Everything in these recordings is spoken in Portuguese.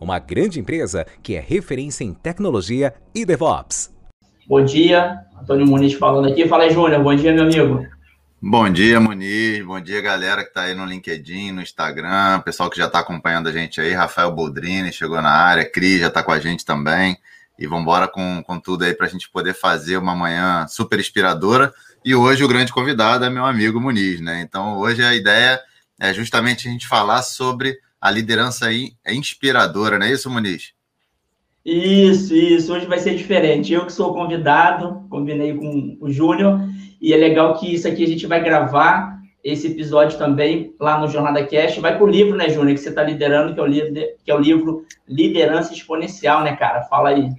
uma grande empresa que é referência em tecnologia e DevOps. Bom dia, Antônio Muniz falando aqui. Fala aí, Júnior. Bom dia, meu amigo. Bom dia, Muniz. Bom dia, galera que está aí no LinkedIn, no Instagram, pessoal que já está acompanhando a gente aí. Rafael Boldrini chegou na área, Cris já está com a gente também. E vamos embora com, com tudo aí para a gente poder fazer uma manhã super inspiradora. E hoje o grande convidado é meu amigo Muniz, né? Então hoje a ideia é justamente a gente falar sobre a liderança aí é inspiradora, não é isso, Muniz? Isso, isso. Hoje vai ser diferente. Eu que sou convidado, combinei com o Júnior, e é legal que isso aqui a gente vai gravar esse episódio também lá no Jornada Cast. Vai para o livro, né, Júnior, que você está liderando, que é, o que é o livro Liderança Exponencial, né, cara? Fala aí.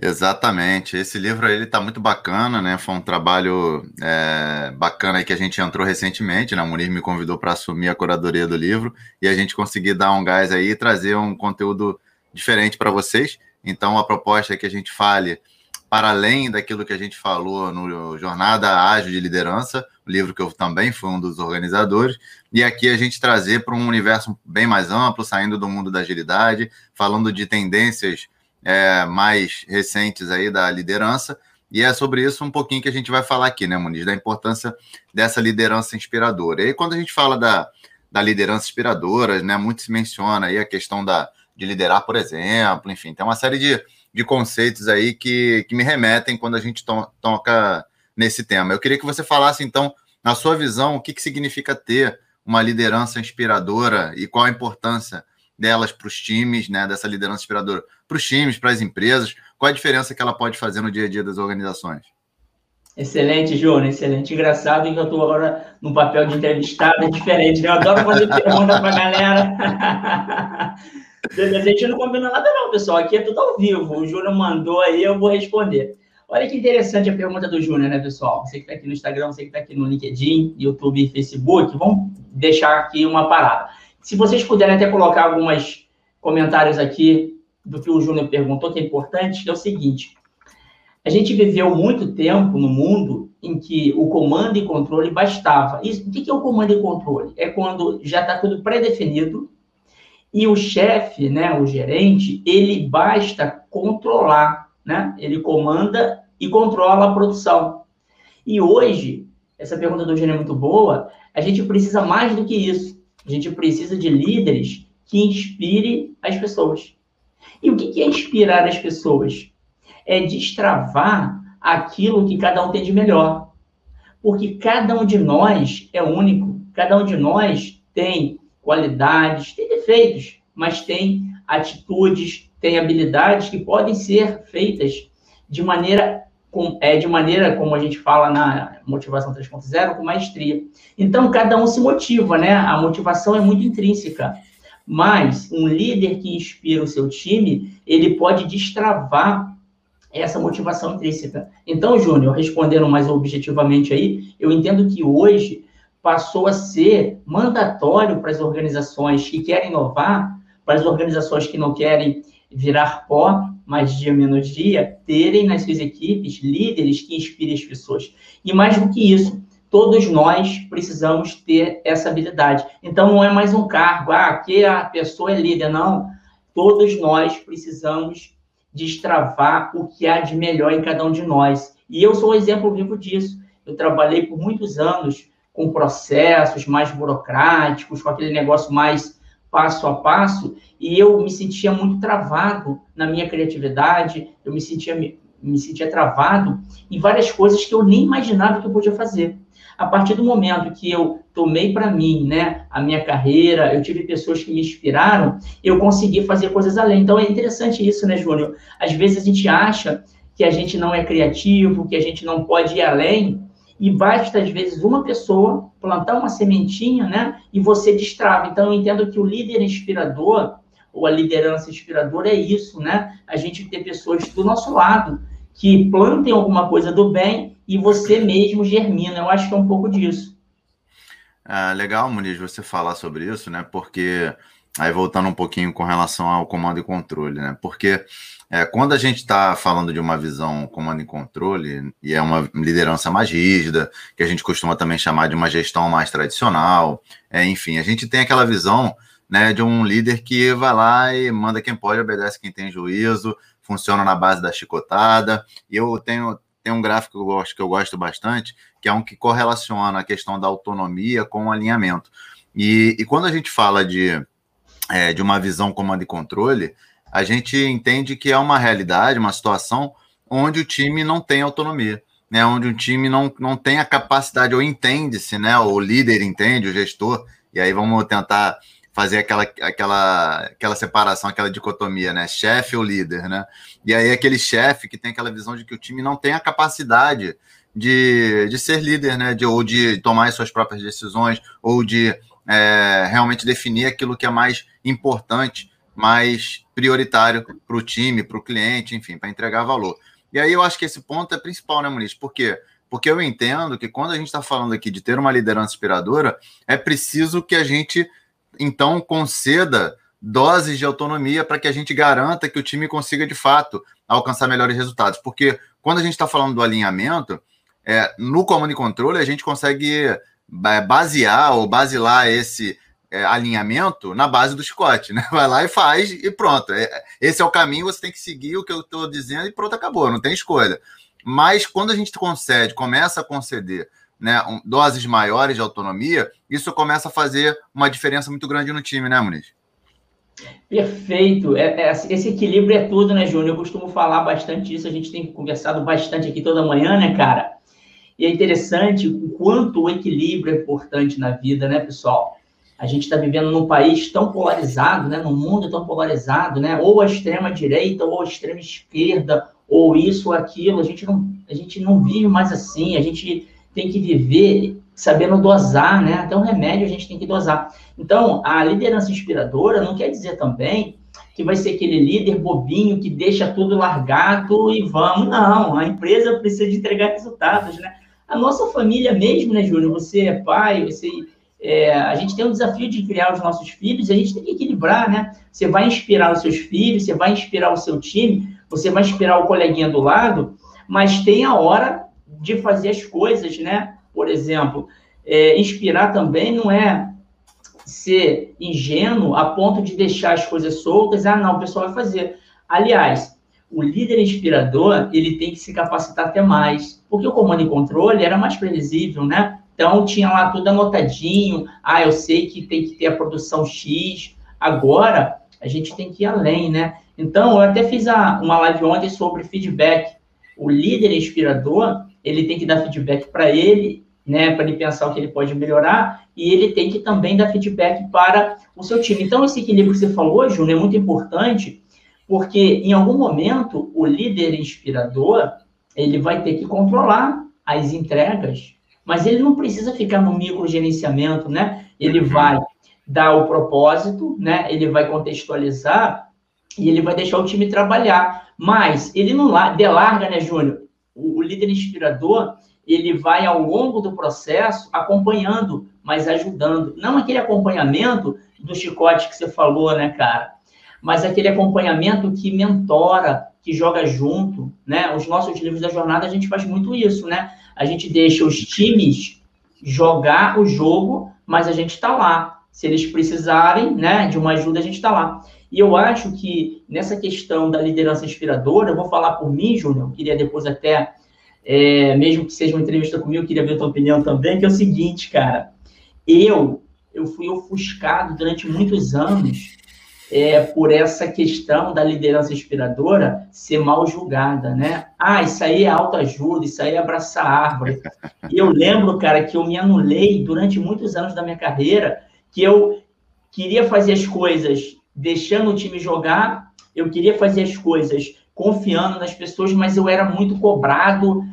Exatamente. Esse livro ele está muito bacana, né? Foi um trabalho é, bacana aí que a gente entrou recentemente, né? A Munir me convidou para assumir a curadoria do livro e a gente conseguiu dar um gás aí e trazer um conteúdo diferente para vocês. Então a proposta é que a gente fale para além daquilo que a gente falou no Jornada Ágil de Liderança, o livro que eu também fui um dos organizadores, e aqui a gente trazer para um universo bem mais amplo, saindo do mundo da agilidade, falando de tendências é, mais recentes aí da liderança. E é sobre isso um pouquinho que a gente vai falar aqui, né, Muniz? Da importância dessa liderança inspiradora. E aí, quando a gente fala da, da liderança inspiradora, né, muito se menciona aí a questão da, de liderar, por exemplo, enfim, tem uma série de, de conceitos aí que, que me remetem quando a gente to, toca nesse tema. Eu queria que você falasse, então, na sua visão, o que, que significa ter uma liderança inspiradora e qual a importância delas para os times, né, dessa liderança inspiradora para os times, para as empresas? Qual a diferença que ela pode fazer no dia a dia das organizações? Excelente, Júnior, excelente. Engraçado que eu estou agora no papel de entrevistado, é diferente, né? Eu adoro fazer pergunta para a galera. a gente não combina nada não, pessoal. Aqui é tudo ao vivo. O Júnior mandou aí, eu vou responder. Olha que interessante a pergunta do Júnior, né, pessoal? Você que está aqui no Instagram, você que está aqui no LinkedIn, YouTube e Facebook, vamos deixar aqui uma parada. Se vocês puderem até colocar alguns comentários aqui do que o Júnior perguntou, que é importante, que é o seguinte. A gente viveu muito tempo no mundo em que o comando e controle bastava. E o que é o comando e controle? É quando já está tudo pré-definido e o chefe, né, o gerente, ele basta controlar, né? Ele comanda e controla a produção. E hoje, essa pergunta do Júnior é muito boa, a gente precisa mais do que isso. A gente precisa de líderes que inspirem as pessoas. E o que é inspirar as pessoas? É destravar aquilo que cada um tem de melhor. Porque cada um de nós é único, cada um de nós tem qualidades, tem defeitos, mas tem atitudes, tem habilidades que podem ser feitas de maneira é, de maneira, como a gente fala na motivação 3.0, com maestria. Então, cada um se motiva, né? A motivação é muito intrínseca. Mas um líder que inspira o seu time, ele pode destravar essa motivação intrínseca. Então, Júnior, respondendo mais objetivamente aí, eu entendo que hoje passou a ser mandatório para as organizações que querem inovar, para as organizações que não querem virar pó, mais dia menos dia, terem nas suas equipes líderes que inspirem as pessoas. E mais do que isso, todos nós precisamos ter essa habilidade. Então, não é mais um cargo, ah, aqui a pessoa é líder, não. Todos nós precisamos destravar o que há de melhor em cada um de nós. E eu sou um exemplo vivo disso. Eu trabalhei por muitos anos com processos mais burocráticos, com aquele negócio mais passo a passo, e eu me sentia muito travado na minha criatividade, eu me sentia, me sentia travado em várias coisas que eu nem imaginava que eu podia fazer. A partir do momento que eu tomei para mim, né, a minha carreira, eu tive pessoas que me inspiraram, eu consegui fazer coisas além. Então é interessante isso, né, Júnior? Às vezes a gente acha que a gente não é criativo, que a gente não pode ir além, e basta às vezes uma pessoa plantar uma sementinha, né, e você destrava. Então eu entendo que o líder inspirador ou a liderança inspiradora é isso, né? A gente ter pessoas do nosso lado que plantem alguma coisa do bem e você mesmo germina. Eu acho que é um pouco disso. É legal, Muniz, você falar sobre isso, né? Porque aí voltando um pouquinho com relação ao comando e controle, né? Porque é, quando a gente está falando de uma visão comando e controle, e é uma liderança mais rígida, que a gente costuma também chamar de uma gestão mais tradicional, é, enfim, a gente tem aquela visão né, de um líder que vai lá e manda quem pode, obedece quem tem juízo, funciona na base da chicotada. E eu tenho, tenho um gráfico que eu gosto, que eu gosto bastante, que é um que correlaciona a questão da autonomia com o alinhamento. E, e quando a gente fala de, é, de uma visão comando e controle, a gente entende que é uma realidade, uma situação onde o time não tem autonomia, né? Onde o time não, não tem a capacidade, ou entende-se, né? O líder entende, o gestor, e aí vamos tentar fazer aquela, aquela, aquela separação, aquela dicotomia, né? Chefe ou líder, né? E aí aquele chefe que tem aquela visão de que o time não tem a capacidade de, de ser líder, né? De, ou de tomar as suas próprias decisões, ou de é, realmente definir aquilo que é mais importante, mais prioritário para o time, para o cliente, enfim, para entregar valor. E aí eu acho que esse ponto é principal, né, Muniz? Por quê? Porque eu entendo que quando a gente está falando aqui de ter uma liderança inspiradora, é preciso que a gente, então, conceda doses de autonomia para que a gente garanta que o time consiga, de fato, alcançar melhores resultados. Porque quando a gente está falando do alinhamento, é, no comando e controle, a gente consegue basear ou basilar esse é, alinhamento na base do chicote, né? Vai lá e faz e pronto. É, esse é o caminho, você tem que seguir o que eu estou dizendo e pronto, acabou, não tem escolha. Mas quando a gente concede, começa a conceder né, um, doses maiores de autonomia, isso começa a fazer uma diferença muito grande no time, né, Muniz? Perfeito. É, é, esse equilíbrio é tudo, né, Júnior? Eu costumo falar bastante isso, a gente tem conversado bastante aqui toda manhã, né, cara? E é interessante o quanto o equilíbrio é importante na vida, né, pessoal? A gente está vivendo num país tão polarizado, né, num mundo tão polarizado, né, ou a extrema direita ou a extrema esquerda, ou isso ou aquilo. A gente não, a gente não vive mais assim. A gente tem que viver sabendo dosar, né? Até um remédio a gente tem que dosar. Então, a liderança inspiradora não quer dizer também que vai ser aquele líder bobinho que deixa tudo largado e vamos. Não, a empresa precisa de entregar resultados, né? A nossa família mesmo, né, Júnior? Você é pai, você. É, a gente tem um desafio de criar os nossos filhos, e a gente tem que equilibrar, né? Você vai inspirar os seus filhos, você vai inspirar o seu time, você vai inspirar o coleguinha do lado, mas tem a hora de fazer as coisas, né? Por exemplo, é, inspirar também não é ser ingênuo a ponto de deixar as coisas soltas, ah, não, o pessoal vai fazer. Aliás, o líder inspirador, ele tem que se capacitar até mais, porque o comando e controle era mais previsível, né? Então, tinha lá tudo anotadinho, ah, eu sei que tem que ter a produção X, agora a gente tem que ir além, né? Então, eu até fiz a, uma live ontem sobre feedback. O líder inspirador, ele tem que dar feedback para ele, né, para ele pensar o que ele pode melhorar, e ele tem que também dar feedback para o seu time. Então, esse equilíbrio que você falou, Júnior, é muito importante, porque em algum momento o líder inspirador ele vai ter que controlar as entregas, mas ele não precisa ficar no microgerenciamento, né? Ele uhum. vai dar o propósito, né? Ele vai contextualizar e ele vai deixar o time trabalhar. Mas ele não delarga, né, Júnior? O, o líder inspirador, ele vai ao longo do processo acompanhando, mas ajudando. Não aquele acompanhamento do chicote que você falou, né, cara? mas aquele acompanhamento que mentora, que joga junto, né? Os nossos livros da jornada a gente faz muito isso, né? A gente deixa os times jogar o jogo, mas a gente está lá. Se eles precisarem, né, de uma ajuda, a gente está lá. E eu acho que nessa questão da liderança inspiradora, eu vou falar por mim, Júnior, queria depois até, é, mesmo que seja uma entrevista comigo, eu queria ver a tua opinião também, que é o seguinte, cara, eu, eu fui ofuscado durante muitos anos é, por essa questão da liderança inspiradora ser mal julgada, né? Ah, isso aí é autoajuda, isso aí é abraçar árvore. E eu lembro, cara, que eu me anulei durante muitos anos da minha carreira, que eu queria fazer as coisas deixando o time jogar, eu queria fazer as coisas confiando nas pessoas, mas eu era muito cobrado,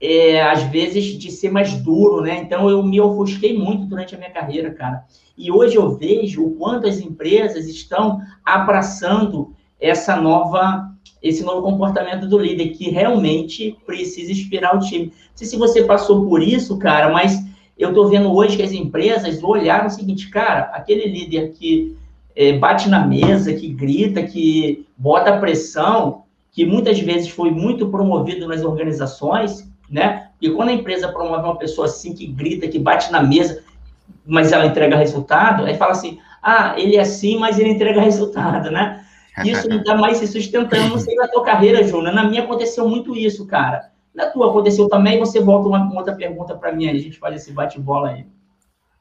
é, às vezes, de ser mais duro, né? Então, eu me ofusquei muito durante a minha carreira, cara. E hoje eu vejo o quanto as empresas estão abraçando essa nova, esse novo comportamento do líder, que realmente precisa inspirar o time. Não sei se você passou por isso, cara, mas eu estou vendo hoje que as empresas olharam o seguinte, cara, aquele líder que é, bate na mesa, que grita, que bota pressão, que muitas vezes foi muito promovido nas organizações, né? E quando a empresa promove uma pessoa assim, que grita, que bate na mesa, mas ela entrega resultado, aí fala assim, ah, ele é assim, mas ele entrega resultado, né? Isso não dá mais se sustentando. Não sei na tua carreira, Júnior, na minha aconteceu muito isso, cara. Na tua aconteceu também, você volta uma, uma outra pergunta para mim, a gente faz esse bate-bola aí.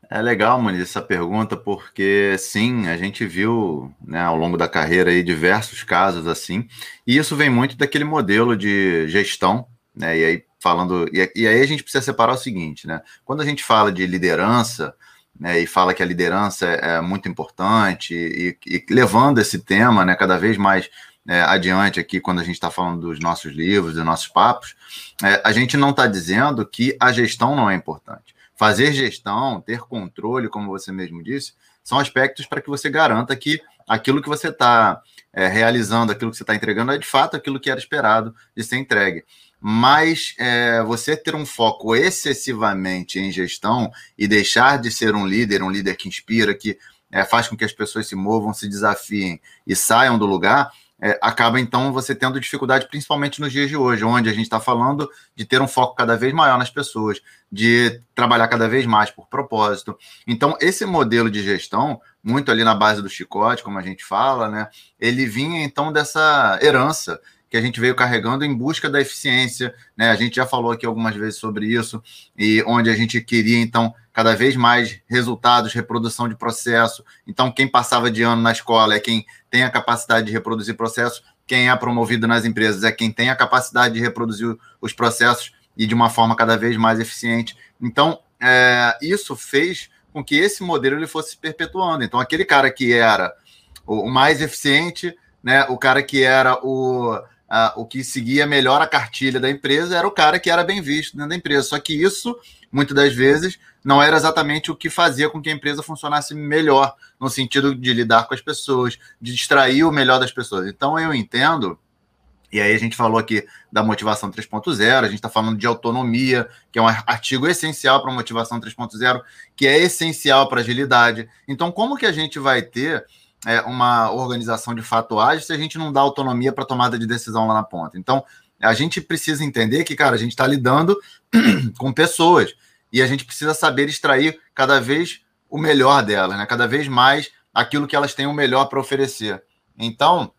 É legal, Muniz, essa pergunta, porque sim, a gente viu né, ao longo da carreira aí diversos casos assim, e isso vem muito daquele modelo de gestão, né? E aí falando, e, e aí a gente precisa separar o seguinte, né? Quando a gente fala de liderança, né, e fala que a liderança é, é muito importante, e, e, levando esse tema né, cada vez mais é, adiante aqui, quando a gente está falando dos nossos livros, dos nossos papos, é, a gente não está dizendo que a gestão não é importante. Fazer gestão, ter controle, como você mesmo disse, são aspectos para que você garanta que aquilo que você está é, realizando, aquilo que você está entregando, é de fato aquilo que era esperado de ser entregue. Mas é, você ter um foco excessivamente em gestão e deixar de ser um líder, um líder que inspira, que é, faz com que as pessoas se movam, se desafiem e saiam do lugar, é, acaba então você tendo dificuldade, principalmente nos dias de hoje, onde a gente está falando de ter um foco cada vez maior nas pessoas, de trabalhar cada vez mais por propósito. Então, esse modelo de gestão, muito ali na base do chicote, como a gente fala, né, ele vinha então dessa herança que a gente veio carregando em busca da eficiência, né? A gente já falou aqui algumas vezes sobre isso, e onde a gente queria, então, cada vez mais resultados, reprodução de processo. Então, quem passava de ano na escola é quem tem a capacidade de reproduzir processo, quem é promovido nas empresas é quem tem a capacidade de reproduzir os processos e de uma forma cada vez mais eficiente. Então, é, isso fez com que esse modelo ele fosse se perpetuando. Então, aquele cara que era o mais eficiente, né, o cara que era o o que seguia melhor a cartilha da empresa era o cara que era bem visto dentro da empresa. Só que isso, muitas das vezes, não era exatamente o que fazia com que a empresa funcionasse melhor, no sentido de lidar com as pessoas, de distrair o melhor das pessoas. Então, eu entendo. E aí a gente falou aqui da motivação 3.0, a gente está falando de autonomia, que é um artigo essencial para a motivação 3.0, que é essencial para agilidade. Então, como que a gente vai ter é, uma organização de fato ágil se a gente não dá autonomia para tomada de decisão lá na ponta. Então, a gente precisa entender que, cara, a gente está lidando com pessoas e a gente precisa saber extrair cada vez o melhor delas, né? Cada vez mais aquilo que elas têm o melhor para oferecer. Então,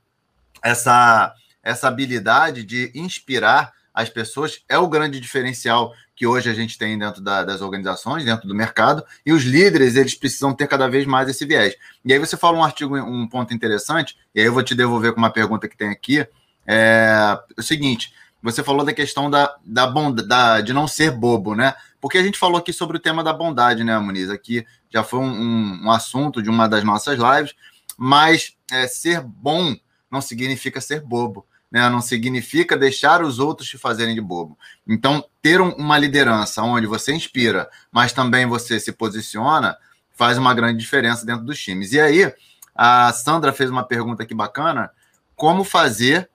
essa essa habilidade de inspirar as pessoas é o grande diferencial que hoje a gente tem dentro da, das organizações, dentro do mercado, e os líderes, eles precisam ter cada vez mais esse viés. E aí você fala um artigo, um ponto interessante, e aí eu vou te devolver com uma pergunta que tem aqui, é o seguinte, você falou da questão da, da, bondade, de não ser bobo, né? Porque a gente falou aqui sobre o tema da bondade, né, Muniz? Aqui já foi um, um, um assunto de uma das nossas lives, mas é, ser bom não significa ser bobo né? não significa deixar os outros te fazerem de bobo. Então, ter um, uma liderança onde você inspira, mas também você se posiciona, faz uma grande diferença dentro dos times. E aí, a Sandra fez uma pergunta aqui bacana: como fazer.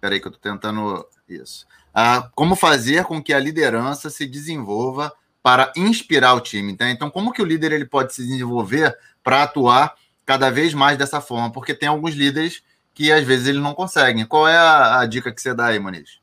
Peraí, que eu estou tentando. Isso. Ah, como fazer com que a liderança se desenvolva para inspirar o time? Tá? Então, como que o líder ele pode se desenvolver para atuar cada vez mais dessa forma? Porque tem alguns líderes que às vezes eles não conseguem. Qual é a, a dica que você dá aí, Muniz?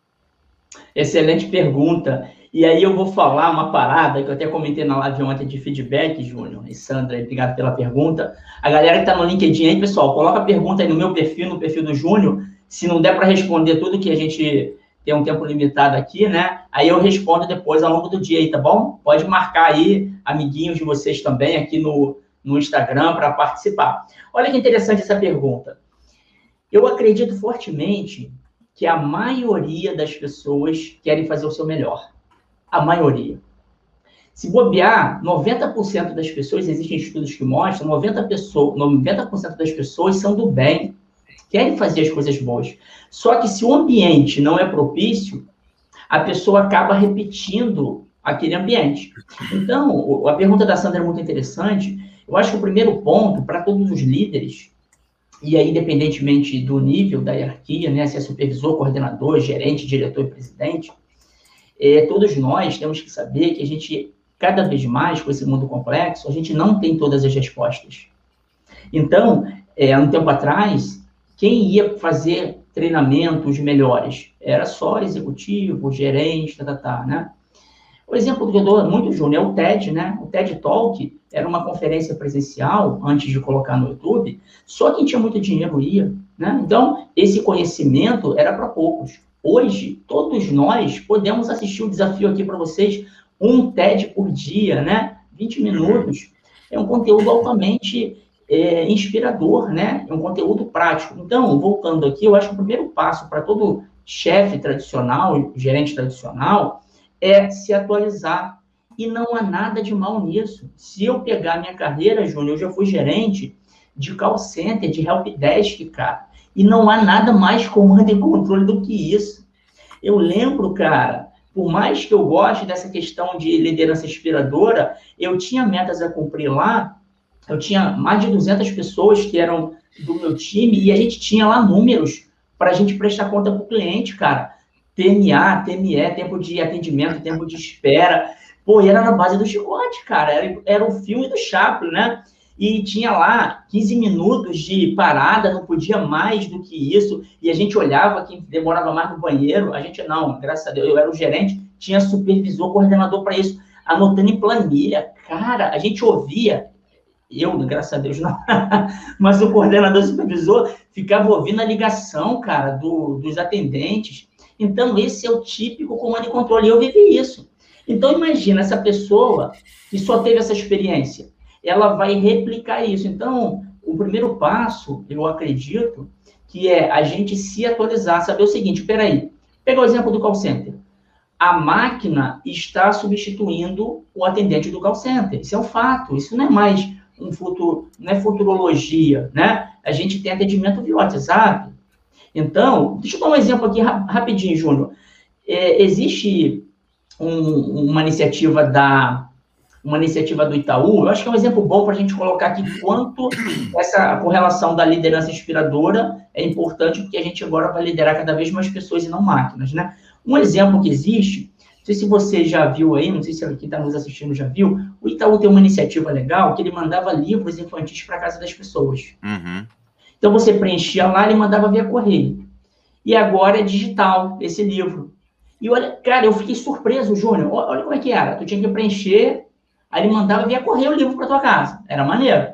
Excelente pergunta. E aí eu vou falar uma parada que eu até comentei na live ontem de feedback, Júnior e Sandra, obrigado pela pergunta. A galera que está no LinkedIn aí, pessoal, coloca a pergunta aí no meu perfil, no perfil do Júnior. Se não der para responder tudo que a gente tem um tempo limitado aqui, né? Aí eu respondo depois ao longo do dia aí, tá bom? Pode marcar aí, amiguinhos de vocês também aqui no, no Instagram para participar. Olha que interessante essa pergunta. Eu acredito fortemente que a maioria das pessoas querem fazer o seu melhor. A maioria. Se bobear, 90% das pessoas, existem estudos que mostram, 90%, pessoa, 90 das pessoas são do bem, querem fazer as coisas boas. Só que se o ambiente não é propício, a pessoa acaba repetindo aquele ambiente. Então, a pergunta da Sandra é muito interessante. Eu acho que o primeiro ponto para todos os líderes, e aí independentemente do nível da hierarquia, né, se é supervisor, coordenador, gerente, diretor e presidente, é, todos nós temos que saber que a gente, cada vez mais com esse mundo complexo, a gente não tem todas as respostas. Então, é, um tempo atrás, quem ia fazer treinamentos melhores? Era só executivo, gerente, tá, tá, tá, né? O exemplo que eu dou muito, Júnior, é o TED, né? O TED Talk era uma conferência presencial, antes de colocar no YouTube, só quem tinha muito dinheiro ia, né? Então, esse conhecimento era para poucos. Hoje, todos nós podemos assistir o desafio aqui para vocês, um TED por dia, né? 20 minutos. É um conteúdo altamente é, inspirador, né? É um conteúdo prático. Então, voltando aqui, eu acho que o primeiro passo para todo chefe tradicional, gerente tradicional, é se atualizar. E não há nada de mal nisso. Se eu pegar minha carreira, Júnior, eu já fui gerente de call center, de helpdesk, cara. E não há nada mais comando e controle do que isso. Eu lembro, cara, por mais que eu goste dessa questão de liderança inspiradora, eu tinha metas a cumprir lá eu tinha mais de 200 pessoas que eram do meu time e a gente tinha lá números para a gente prestar conta para o cliente, cara. TMA, TME, tempo de atendimento, tempo de espera. Pô, e era na base do chicote, cara. Era, era o filme do Chaplin, né? E tinha lá 15 minutos de parada, não podia mais do que isso. E a gente olhava quem demorava mais no banheiro. A gente não, graças a Deus, eu era o gerente, tinha supervisor, coordenador para isso, anotando em planilha. Cara, a gente ouvia eu, graças a Deus, não. Mas o coordenador supervisor ficava ouvindo a ligação, cara, do, dos atendentes. Então, esse é o típico comando e controle. Eu vivi isso. Então, imagina essa pessoa que só teve essa experiência. Ela vai replicar isso. Então, o primeiro passo, eu acredito, que é a gente se atualizar, saber o seguinte, peraí, pega o exemplo do call center. A máquina está substituindo o atendente do call center. Isso é um fato, isso não é mais um futuro, não é futurologia, né? A gente tem atendimento via WhatsApp. Então, deixa eu dar um exemplo aqui rapidinho, Júnior. É, existe um, uma iniciativa da uma iniciativa do Itaú, eu acho que é um exemplo bom para a gente colocar aqui quanto essa correlação da liderança inspiradora é importante, porque a gente agora vai liderar cada vez mais pessoas e não máquinas, né? Um exemplo que existe não sei se você já viu aí, não sei se quem está nos assistindo já viu, o Itaú tem uma iniciativa legal que ele mandava livros infantis para casa das pessoas. Uhum. Então você preenchia lá, ele mandava via correio. E agora é digital esse livro. E olha, cara, eu fiquei surpreso, Júnior. Olha como é que era. Tu tinha que preencher, aí ele mandava via correio o livro para tua casa. Era maneiro.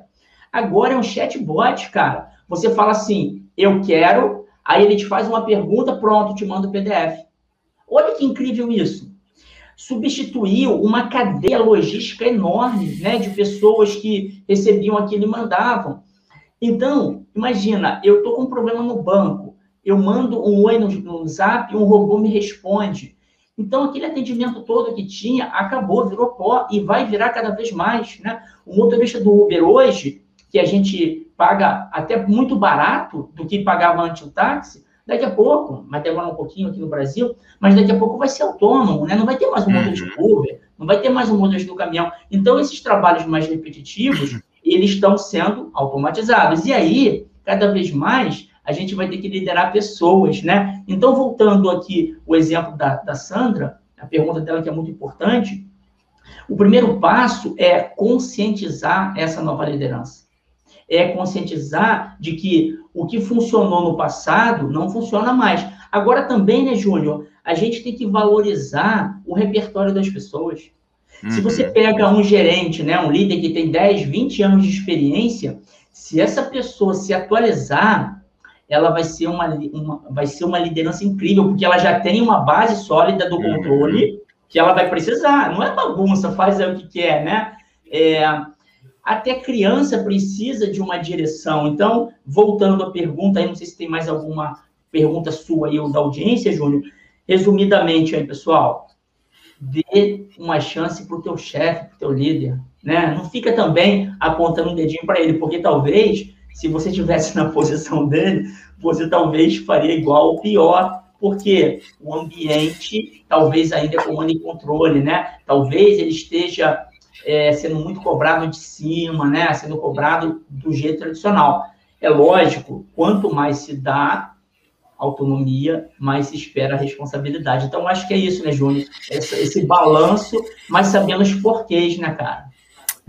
Agora é um chatbot, cara. Você fala assim, eu quero, aí ele te faz uma pergunta, pronto, te manda o PDF. Olha que incrível isso substituiu uma cadeia logística enorme, né, de pessoas que recebiam aquilo e mandavam. Então, imagina, eu estou com um problema no banco, eu mando um oi no, no zap, um robô me responde. Então, aquele atendimento todo que tinha acabou, virou pó e vai virar cada vez mais. Né? O motorista do Uber hoje, que a gente paga até muito barato do que pagava antes o táxi, Daqui a pouco, vai demorar um pouquinho aqui no Brasil, mas daqui a pouco vai ser autônomo, né? Não vai ter mais um motor de uhum. Uber, não vai ter mais um motor do caminhão. Então, esses trabalhos mais repetitivos, eles estão sendo automatizados. E aí, cada vez mais, a gente vai ter que liderar pessoas, né? Então, voltando aqui o exemplo da, da Sandra, a pergunta dela que é muito importante, o primeiro passo é conscientizar essa nova liderança. É conscientizar de que o que funcionou no passado não funciona mais. Agora também, né, Júnior, a gente tem que valorizar o repertório das pessoas. Uhum. Se você pega um gerente, né, um líder que tem 10, 20 anos de experiência, se essa pessoa se atualizar, ela vai ser uma, uma, vai ser uma liderança incrível, porque ela já tem uma base sólida do uhum. controle uhum. que ela vai precisar. Não é bagunça, faz o que quer, né? É, até criança precisa de uma direção. Então, voltando à pergunta, aí não sei se tem mais alguma pergunta sua aí ou da audiência, Júnior. Resumidamente aí, pessoal, dê uma chance para o teu chefe, para o teu líder, né? Não fica também apontando um dedinho para ele, porque talvez, se você estivesse na posição dele, você talvez faria igual ou pior, porque o ambiente talvez ainda é comando e controle, né? Talvez ele esteja é, sendo muito cobrado de cima, né? Sendo cobrado do jeito tradicional. É lógico, quanto mais se dá autonomia, mais se espera responsabilidade. Então, acho que é isso, né, Júnior? Esse, esse balanço, mas sabendo os porquês, né, cara?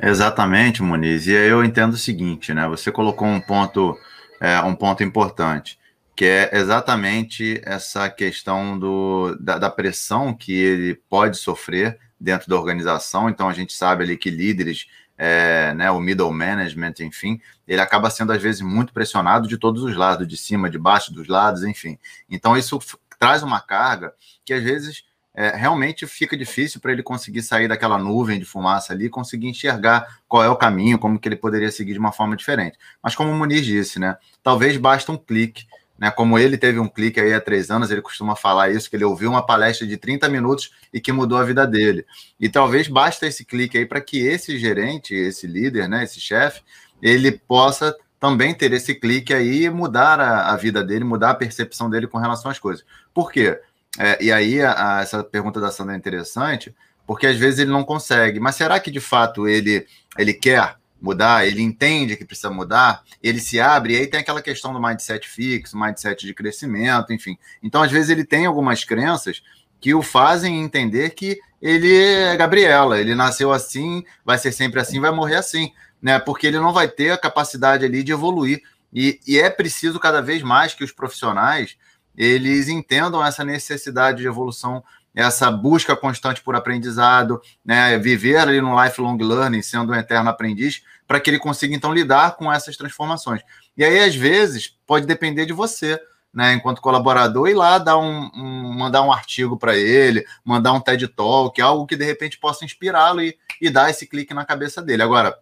Exatamente, Muniz. E eu entendo o seguinte, né? Você colocou um ponto, é, um ponto importante, que é exatamente essa questão do, da, da pressão que ele pode sofrer dentro da organização. Então a gente sabe ali que líderes, é, né, o middle management, enfim, ele acaba sendo às vezes muito pressionado de todos os lados, de cima, de baixo, dos lados, enfim. Então isso traz uma carga que às vezes é, realmente fica difícil para ele conseguir sair daquela nuvem de fumaça ali, conseguir enxergar qual é o caminho, como que ele poderia seguir de uma forma diferente. Mas como o Muniz disse, né, talvez basta um clique né? Como ele teve um clique aí há três anos, ele costuma falar isso, que ele ouviu uma palestra de 30 minutos e que mudou a vida dele. E talvez basta esse clique aí para que esse gerente, esse líder, né, esse chefe, ele possa também ter esse clique aí e mudar a, a, vida dele, mudar a percepção dele com relação às coisas. Por quê? É, e aí a, a, essa pergunta da Sandra é interessante, porque às vezes ele não consegue. Mas será que de fato ele, ele quer? Mudar, ele entende que precisa mudar, ele se abre, e aí tem aquela questão do mindset fixo, mindset de crescimento, enfim. Então, às vezes, ele tem algumas crenças que o fazem entender que ele é Gabriela, ele nasceu assim, vai ser sempre assim, vai morrer assim, né? Porque ele não vai ter a capacidade ali de evoluir. E, e é preciso cada vez mais que os profissionais eles entendam essa necessidade de evolução essa busca constante por aprendizado, né, viver ali no lifelong learning, sendo um eterno aprendiz, para que ele consiga então lidar com essas transformações. E aí, às vezes, pode depender de você, né, enquanto colaborador, ir lá dar um, um mandar um artigo para ele, mandar um TED Talk, algo que de repente possa inspirá-lo e, e dar esse clique na cabeça dele. Agora,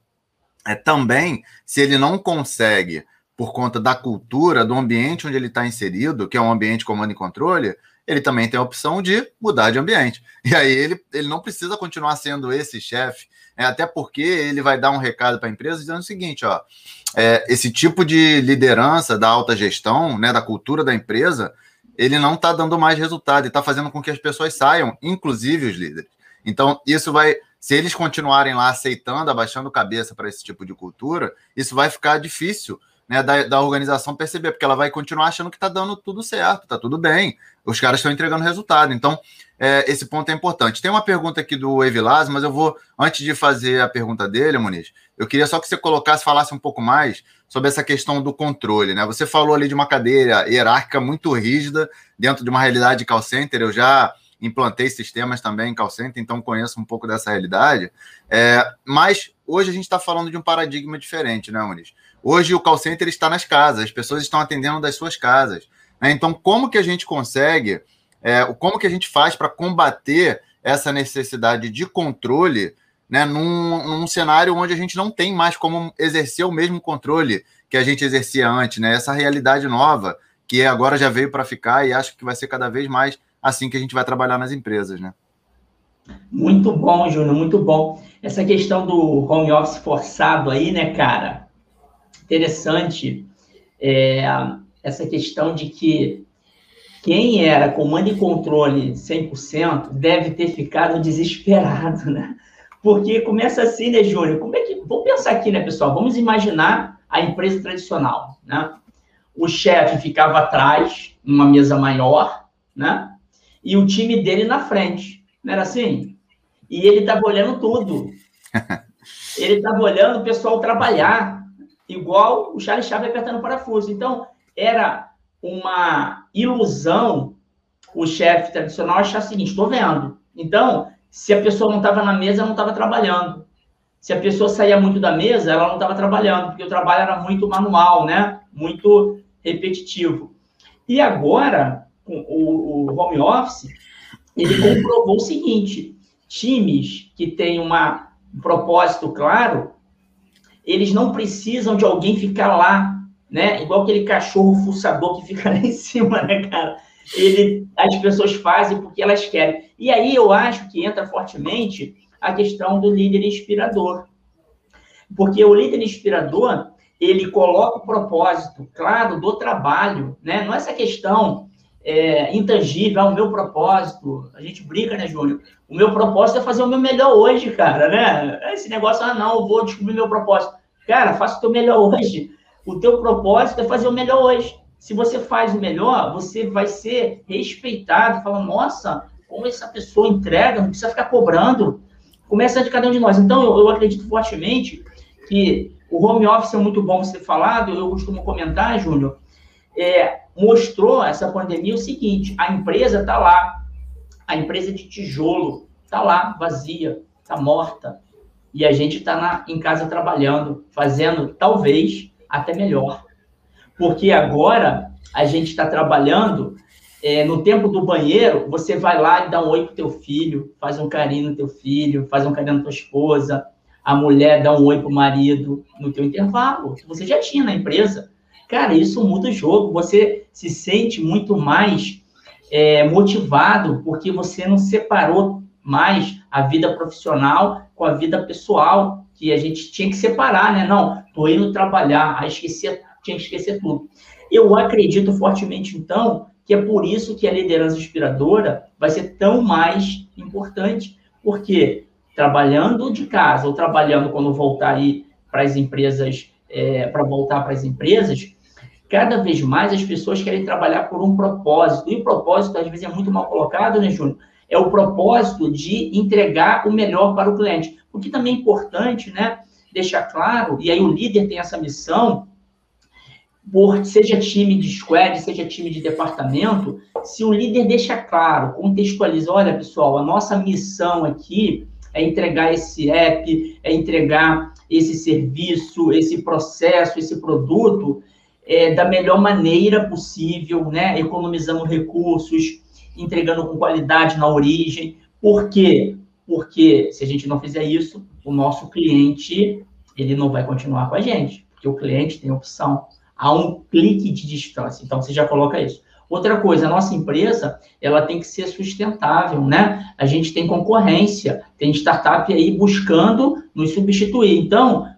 é também, se ele não consegue, por conta da cultura, do ambiente onde ele está inserido, que é um ambiente comando e controle, ele também tem a opção de mudar de ambiente. E aí ele, ele não precisa continuar sendo esse chefe, é, até porque ele vai dar um recado para a empresa dizendo o seguinte: ó, é, esse tipo de liderança da alta gestão, né, da cultura da empresa, ele não está dando mais resultado e está fazendo com que as pessoas saiam, inclusive os líderes. Então, isso vai. Se eles continuarem lá aceitando, abaixando cabeça para esse tipo de cultura, isso vai ficar difícil né, da, da organização perceber, porque ela vai continuar achando que está dando tudo certo, está tudo bem, os caras estão entregando resultado. Então, é, esse ponto é importante. Tem uma pergunta aqui do Evilás, mas eu vou, antes de fazer a pergunta dele, Muniz, eu queria só que você colocasse, falasse um pouco mais sobre essa questão do controle. Né? Você falou ali de uma cadeira hierárquica muito rígida dentro de uma realidade de call center, eu já implantei sistemas também em call center, então conheço um pouco dessa realidade. É, mas hoje a gente está falando de um paradigma diferente, né, Muniz? Hoje o call center está nas casas, as pessoas estão atendendo das suas casas. Né? Então, como que a gente consegue, é, como que a gente faz para combater essa necessidade de controle né, num, num, cenário onde a gente não tem mais como exercer o mesmo controle que a gente exercia antes, né? Essa realidade nova que agora já veio para ficar e acho que vai ser cada vez mais assim que a gente vai trabalhar nas empresas, né? Muito bom, Júnior, muito bom. Essa questão do home office forçado aí, né, cara? Interessante é, essa questão de que quem era comando e controle 100% deve ter ficado desesperado, né? Porque começa assim, né, Júnior? Como é que. Vamos pensar aqui, né, pessoal? Vamos imaginar a empresa tradicional, né? O chefe ficava atrás, numa mesa maior, né? E o time dele na frente. Não era assim? E ele estava olhando tudo. Ele estava olhando o pessoal trabalhar igual o Charlie Chaplin apertando o parafuso. Então, era uma ilusão o chefe tradicional achar o seguinte: estou vendo. Então, se a pessoa não estava na mesa, não estava trabalhando. Se a pessoa saía muito da mesa, ela não estava trabalhando, porque o trabalho era muito manual, né? Muito repetitivo. E agora, o, o home office, ele comprovou o seguinte: times que têm uma, um propósito claro, eles não precisam de alguém ficar lá, né? Igual aquele cachorro fuçador que fica lá em cima, né, cara? Ele, as pessoas fazem porque elas querem. E aí eu acho que entra fortemente a questão do líder inspirador. Porque o líder inspirador, ele coloca o propósito, claro, do trabalho, né? Não é essa questão é, intangível, ah, o meu propósito. A gente brinca, né, Júnior? O meu propósito é fazer o meu melhor hoje, cara, né? Esse negócio, ah, não, eu vou descobrir meu propósito. Cara, faça o teu melhor hoje. O teu propósito é fazer o melhor hoje. Se você faz o melhor, você vai ser respeitado. Fala, nossa, como essa pessoa entrega, não precisa ficar cobrando. Começa de cada um de nós. Então, eu, eu acredito fortemente que o home office é muito bom ser falado. Eu costumo comentar, Júnior, é, mostrou essa pandemia o seguinte: a empresa está lá, a empresa de tijolo está lá, vazia, está morta, e a gente está em casa trabalhando, fazendo talvez até melhor, porque agora a gente está trabalhando é, no tempo do banheiro, você vai lá e dá um oi pro teu filho, faz um carinho no teu filho, faz um carinho na tua esposa, a mulher dá um oi pro marido no teu intervalo, que você já tinha na empresa. Cara, isso muda o jogo. Você se sente muito mais é, motivado porque você não separou mais a vida profissional com a vida pessoal, que a gente tinha que separar, né? Não, tô indo trabalhar, aí esquecer, tinha que esquecer tudo. Eu acredito fortemente, então, que é por isso que a liderança inspiradora vai ser tão mais importante, porque trabalhando de casa ou trabalhando quando voltar aí para as empresas, é, para voltar para as empresas, cada vez mais as pessoas querem trabalhar por um propósito. E o propósito, às vezes, é muito mal colocado, né, Júnior? É o propósito de entregar o melhor para o cliente. O que também é importante, né? Deixar claro, e aí o líder tem essa missão, por, seja time de squad, seja time de departamento, se o líder deixa claro, contextualiza, olha, pessoal, a nossa missão aqui é entregar esse app, é entregar esse serviço, esse processo, esse produto, é, da melhor maneira possível, né? economizando recursos, entregando com qualidade na origem. Por quê? Porque se a gente não fizer isso, o nosso cliente ele não vai continuar com a gente, porque o cliente tem opção a um clique de distância. Então você já coloca isso. Outra coisa, a nossa empresa, ela tem que ser sustentável, né? A gente tem concorrência, tem startup aí buscando nos substituir. Então,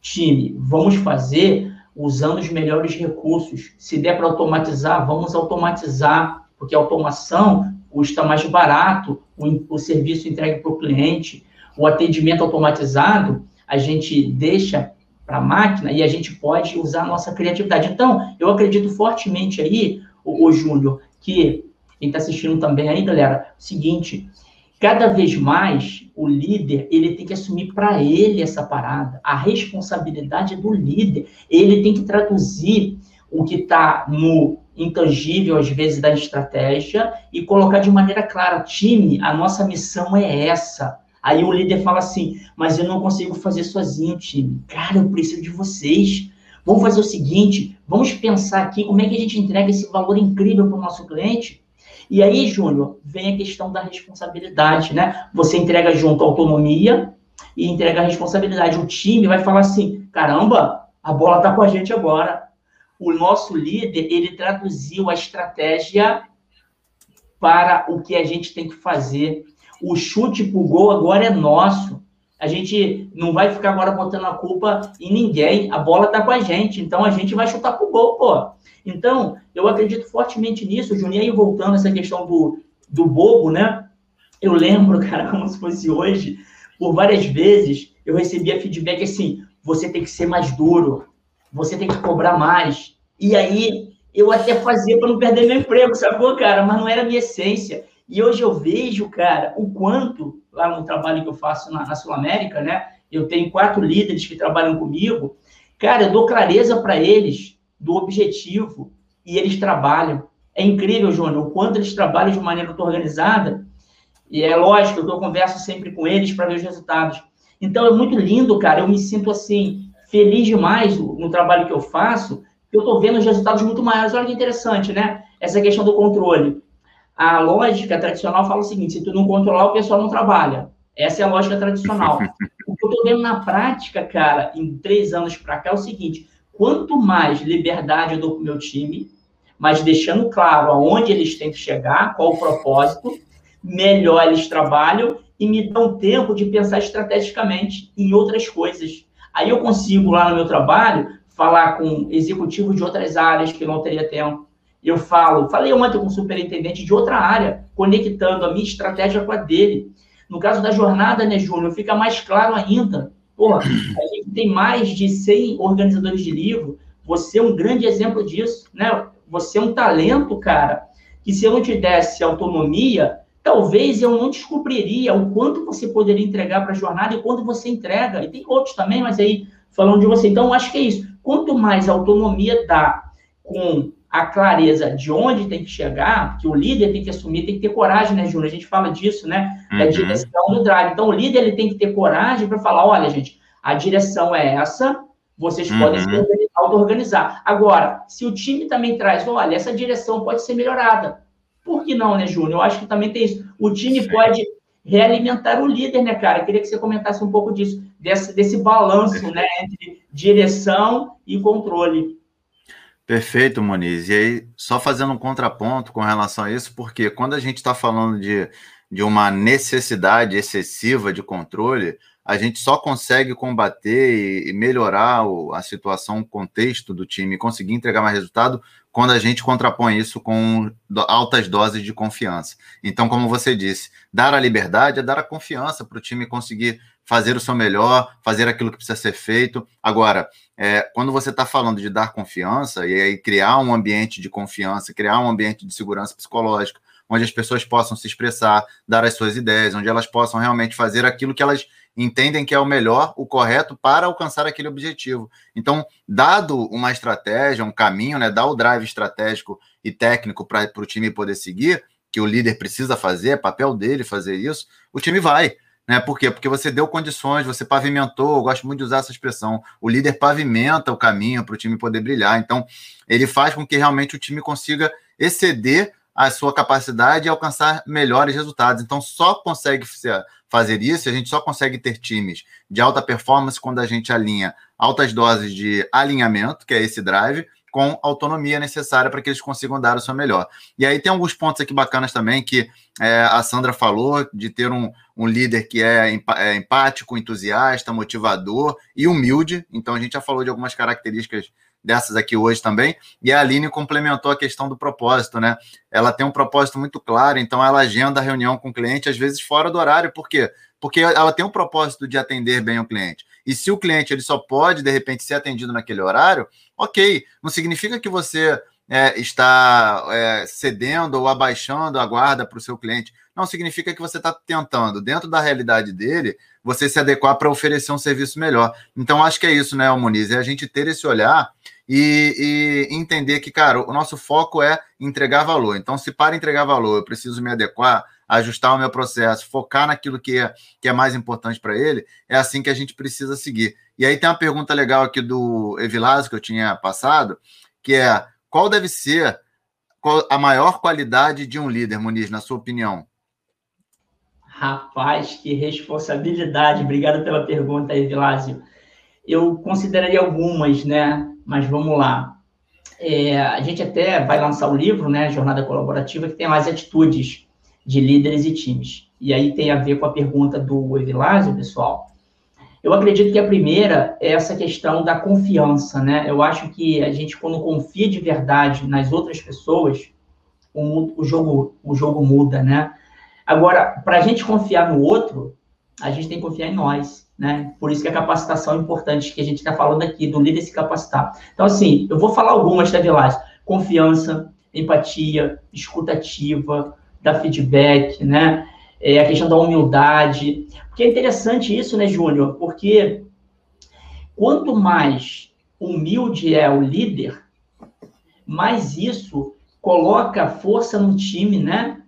time, vamos fazer usando os melhores recursos. Se der para automatizar, vamos automatizar, porque a automação custa mais barato, o, o serviço entregue para o cliente, o atendimento automatizado, a gente deixa para a máquina e a gente pode usar a nossa criatividade. Então, eu acredito fortemente aí, o, o Júnior, que quem está assistindo também aí, galera, seguinte, cada vez mais o líder ele tem que assumir para ele essa parada. A responsabilidade é do líder. Ele tem que traduzir o que está no intangível, às vezes, da estratégia e colocar de maneira clara: time, a nossa missão é essa. Aí o líder fala assim: mas eu não consigo fazer sozinho, time. Cara, eu preciso de vocês. Vamos fazer o seguinte: vamos pensar aqui como é que a gente entrega esse valor incrível para o nosso cliente. E aí, Júnior, vem a questão da responsabilidade, né? Você entrega junto autonomia e entrega a responsabilidade. O time vai falar assim: caramba, a bola está com a gente agora. O nosso líder, ele traduziu a estratégia para o que a gente tem que fazer. O chute para o gol agora é nosso. A gente não vai ficar agora botando a culpa em ninguém. A bola está com a gente, então a gente vai chutar para o gol, pô. Então, eu acredito fortemente nisso, Juninho. Aí, voltando essa questão do, do bobo, né? Eu lembro, cara, como se fosse hoje, por várias vezes eu recebia feedback assim: você tem que ser mais duro, você tem que cobrar mais. E aí, eu até fazia para não perder meu emprego, sacou, cara? Mas não era minha essência. E hoje eu vejo, cara, o quanto, lá no trabalho que eu faço na, na Sul América, né? Eu tenho quatro líderes que trabalham comigo. Cara, eu dou clareza para eles do objetivo e eles trabalham. É incrível, Júnior, o quanto eles trabalham de maneira organizada. E é lógico, eu converso sempre com eles para ver os resultados. Então é muito lindo, cara. Eu me sinto assim feliz demais no trabalho que eu faço, eu estou vendo os resultados muito maiores. Olha que interessante, né? Essa questão do controle. A lógica tradicional fala o seguinte: se tu não controlar, o pessoal não trabalha. Essa é a lógica tradicional. o que eu estou vendo na prática, cara, em três anos para cá, é o seguinte: quanto mais liberdade eu dou para o meu time, mas deixando claro aonde eles têm que chegar, qual o propósito, melhor eles trabalham e me dão tempo de pensar estrategicamente em outras coisas. Aí eu consigo, lá no meu trabalho, falar com executivos de outras áreas que não teria tempo. Eu falo, falei ontem com o superintendente de outra área, conectando a minha estratégia com a dele. No caso da jornada, né, Júnior, fica mais claro ainda. Porra, a gente tem mais de 100 organizadores de livro. Você é um grande exemplo disso, né? Você é um talento, cara, que se eu não te desse autonomia, talvez eu não descobriria o quanto você poderia entregar para a jornada e quanto você entrega. E tem outros também, mas aí falando de você. Então, acho que é isso. Quanto mais autonomia dá com a clareza de onde tem que chegar, que o líder tem que assumir, tem que ter coragem, né, Júnior? A gente fala disso, né? Da uhum. direção do drive. Então, o líder ele tem que ter coragem para falar: olha, gente, a direção é essa, vocês uhum. podem se auto-organizar. Agora, se o time também traz, olha, essa direção pode ser melhorada. Por que não, né, Júnior? Eu acho que também tem isso. O time Sim. pode realimentar o líder, né, cara? Eu queria que você comentasse um pouco disso, desse, desse balanço, né, entre direção e controle. Perfeito, Moniz. E aí, só fazendo um contraponto com relação a isso, porque quando a gente está falando de, de uma necessidade excessiva de controle, a gente só consegue combater e melhorar a situação, o contexto do time, conseguir entregar mais resultado quando a gente contrapõe isso com altas doses de confiança. Então, como você disse, dar a liberdade é dar a confiança para o time conseguir fazer o seu melhor, fazer aquilo que precisa ser feito. Agora, é, quando você está falando de dar confiança e aí criar um ambiente de confiança, criar um ambiente de segurança psicológica, onde as pessoas possam se expressar, dar as suas ideias, onde elas possam realmente fazer aquilo que elas entendem que é o melhor, o correto para alcançar aquele objetivo. Então, dado uma estratégia, um caminho, né, dar o drive estratégico e técnico para o time poder seguir, que o líder precisa fazer, é papel dele fazer isso, o time vai. Né? Por quê? Porque você deu condições, você pavimentou, eu gosto muito de usar essa expressão. O líder pavimenta o caminho para o time poder brilhar. Então, ele faz com que realmente o time consiga exceder a sua capacidade e alcançar melhores resultados. Então, só consegue fazer isso, a gente só consegue ter times de alta performance quando a gente alinha altas doses de alinhamento, que é esse drive, com autonomia necessária para que eles consigam dar o seu melhor. E aí tem alguns pontos aqui bacanas também que é, a Sandra falou, de ter um, um líder que é, é empático, entusiasta, motivador e humilde. Então a gente já falou de algumas características dessas aqui hoje também. E a Aline complementou a questão do propósito, né? Ela tem um propósito muito claro, então ela agenda a reunião com o cliente, às vezes fora do horário, por quê? Porque ela tem um propósito de atender bem o cliente. E se o cliente ele só pode, de repente, ser atendido naquele horário, ok. Não significa que você é, está é, cedendo ou abaixando a guarda para o seu cliente. Não significa que você está tentando, dentro da realidade dele, você se adequar para oferecer um serviço melhor. Então, acho que é isso, né, Muniz? É a gente ter esse olhar e, e, entender que, cara, o nosso foco é entregar valor. Então, se para entregar valor eu preciso me adequar, ajustar o meu processo, focar naquilo que é, que é mais importante para ele, é assim que a gente precisa seguir. E aí tem uma pergunta legal aqui do Evilásio que eu tinha passado, que é qual deve ser a maior qualidade de um líder, Muniz, na sua opinião? Rapaz, que responsabilidade. Obrigado pela pergunta, Evilásio. Eu consideraria algumas, né? Mas vamos lá. É, a gente até vai lançar o um livro, né? Jornada Colaborativa, que tem mais atitudes de líderes e times. E aí tem a ver com a pergunta do Evilásio, pessoal. Eu acredito que a primeira é essa questão da confiança, né? Eu acho que a gente, quando confia de verdade nas outras pessoas, o, o jogo, o jogo muda, né? Agora, para a gente confiar no outro, a gente tem que confiar em nós, né? Por isso que a capacitação é importante, que a gente está falando aqui, do líder se capacitar. Então, assim, eu vou falar algumas, tá, Vilás? Confiança, empatia, escutativa, dar feedback, né? É, a questão da humildade. Porque é interessante isso, né, Júnior? Porque quanto mais humilde é o líder, mais isso coloca força no time, né?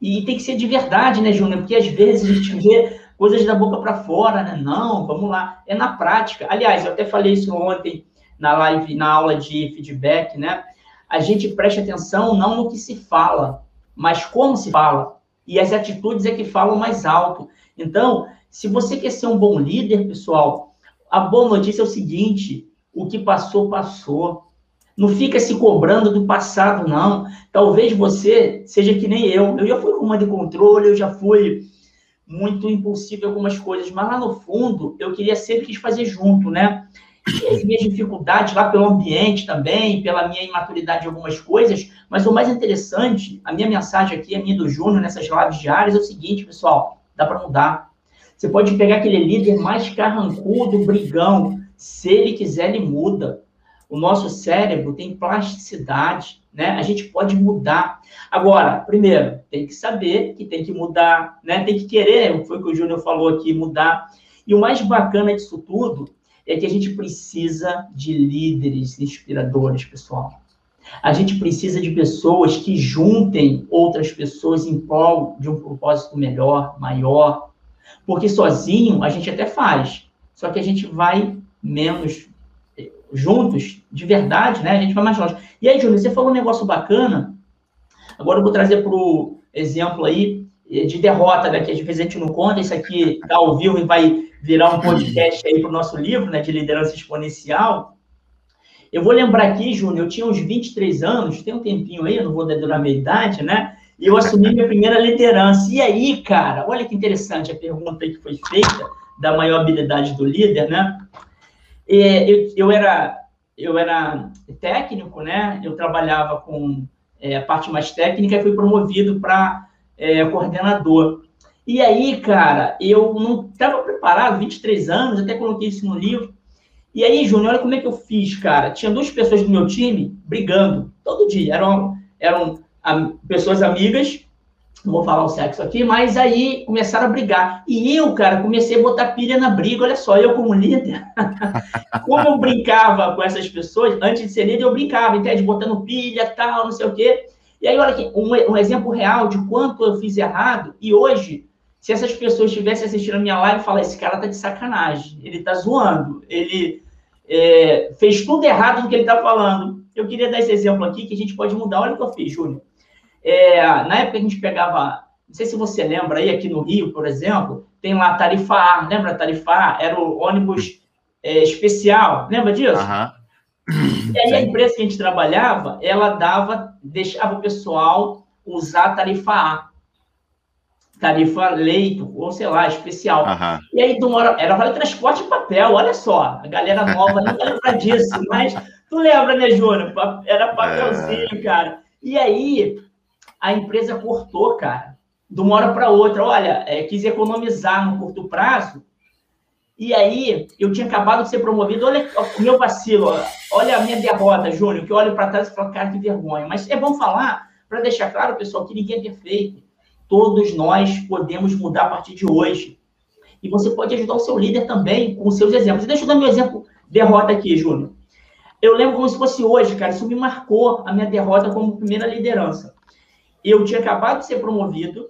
E tem que ser de verdade, né, Júnior? Porque às vezes a gente vê coisas da boca para fora, né? Não, vamos lá. É na prática. Aliás, eu até falei isso ontem na live, na aula de feedback, né? A gente presta atenção não no que se fala, mas como se fala. E as atitudes é que falam mais alto. Então, se você quer ser um bom líder, pessoal, a boa notícia é o seguinte: o que passou, passou. Não fica se cobrando do passado, não. Talvez você seja que nem eu. Eu já fui com uma de controle, eu já fui muito impulsivo em algumas coisas, mas lá no fundo eu queria sempre quis fazer junto, né? As minhas dificuldades lá pelo ambiente também, pela minha imaturidade em algumas coisas, mas o mais interessante, a minha mensagem aqui, a minha do Júnior, nessas lives diárias, é o seguinte, pessoal, dá para mudar. Você pode pegar aquele líder mais carrancudo, brigão, se ele quiser, ele muda. O nosso cérebro tem plasticidade, né? A gente pode mudar. Agora, primeiro, tem que saber que tem que mudar, né? Tem que querer, foi o que o Júnior falou aqui, mudar. E o mais bacana disso tudo é que a gente precisa de líderes inspiradores, pessoal. A gente precisa de pessoas que juntem outras pessoas em prol de um propósito melhor, maior. Porque sozinho a gente até faz, só que a gente vai menos eh, juntos, de verdade, né? A gente vai mais longe. E aí, Júnior, você falou um negócio bacana. Agora eu vou trazer para o exemplo aí eh, de derrota, né? Que às vezes a gente não conta, isso aqui está ao vivo e vai virar um podcast aí para o nosso livro, né, de liderança exponencial. Eu vou lembrar aqui, Júnior, eu tinha uns 23 anos, tem um tempinho aí, eu não vou durar a minha idade, né? E eu assumi minha primeira liderança. E aí, cara, olha que interessante a pergunta que foi feita da maior habilidade do líder, né? É, eu, eu, era, eu era técnico, né? Eu trabalhava com é, a parte mais técnica e fui promovido para é, coordenador. E aí, cara, eu não estava preparado, 23 anos, até coloquei isso no livro. E aí, Júnior, olha como é que eu fiz, cara. Tinha duas pessoas do meu time brigando todo dia. Eram, eram pessoas amigas, não vou falar o sexo aqui, mas aí começaram a brigar. E eu, cara, comecei a botar pilha na briga. Olha só, eu como líder, como eu brincava com essas pessoas, antes de ser líder, eu brincava, entende? Botando pilha, tal, não sei o quê. E aí, olha aqui, um, um exemplo real de quanto eu fiz errado. E hoje, se essas pessoas estivessem assistindo a minha live e falar, esse cara tá de sacanagem, ele tá zoando, ele é, fez tudo errado no que ele tá falando. Eu queria dar esse exemplo aqui que a gente pode mudar. Olha o que eu fiz, Júnior. É, na época a gente pegava, não sei se você lembra aí, aqui no Rio, por exemplo, tem lá Tarifa A, lembra Tarifa A? Era o ônibus é, especial, lembra disso? Uhum. E aí a empresa que a gente trabalhava, ela dava, deixava o pessoal usar Tarifa A tarifa leito, ou sei lá, especial. Uhum. E aí, tu mora, era vale transporte e papel, olha só, a galera nova não lembra disso, mas tu lembra, né, Júnior? Era papelzinho, é... cara. E aí, a empresa cortou, cara, de uma hora para outra. Olha, é, quis economizar no curto prazo. E aí, eu tinha acabado de ser promovido. Olha o meu vacilo, olha a minha derrota, Júnior, que eu olho para trás e falo, cara, que vergonha. Mas é bom falar, para deixar claro, pessoal, que ninguém é perfeito. Todos nós podemos mudar a partir de hoje. E você pode ajudar o seu líder também com seus exemplos. Deixa eu dar meu exemplo derrota aqui, Júnior. Eu lembro como se fosse hoje, cara. Isso me marcou a minha derrota como primeira liderança. Eu tinha acabado de ser promovido.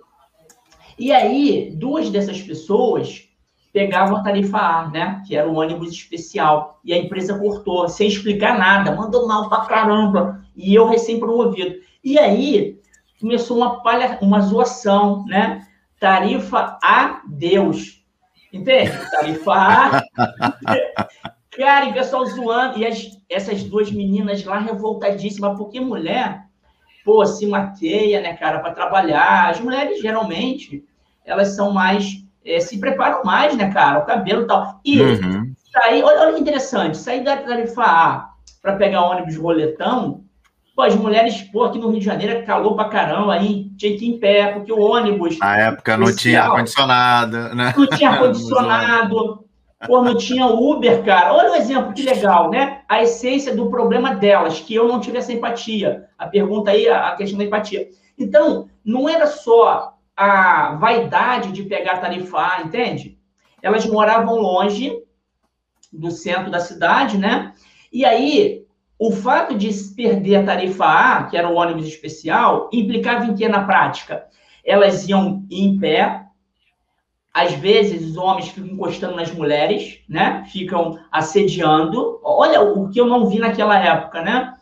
E aí, duas dessas pessoas pegavam a tarifa A, né? Que era o ônibus especial. E a empresa cortou, sem explicar nada. Mandou mal pra caramba. E eu recém-promovido. E aí, começou uma, palha, uma zoação, né? Tarifa a Deus. Entende? Tarifa a. Cara, e o pessoal zoando. E as, essas duas meninas lá revoltadíssimas, porque mulher, pô, se maqueia, né, cara, para trabalhar. As mulheres, geralmente, elas são mais. É, se preparam mais, né, cara? O cabelo e tal. E uhum. sair, olha, olha que interessante, sair da tarifa A para pegar ônibus roletão, Pô, as mulheres, pô, aqui no Rio de Janeiro é calor pra caramba, aí tinha que ir em pé, porque o ônibus. Na época não tinha ar-condicionado, né? Não tinha ar-condicionado, pô, não tinha Uber, cara. Olha o exemplo, que legal, né? A essência do problema delas, que eu não tive essa empatia. A pergunta aí, a questão da empatia. Então, não era só a vaidade de pegar tarifa A, entende? Elas moravam longe do centro da cidade, né? E aí, o fato de perder a tarifa A, que era o ônibus especial, implicava em que na prática? Elas iam em pé, às vezes os homens ficam encostando nas mulheres, né? Ficam assediando. Olha o que eu não vi naquela época, né?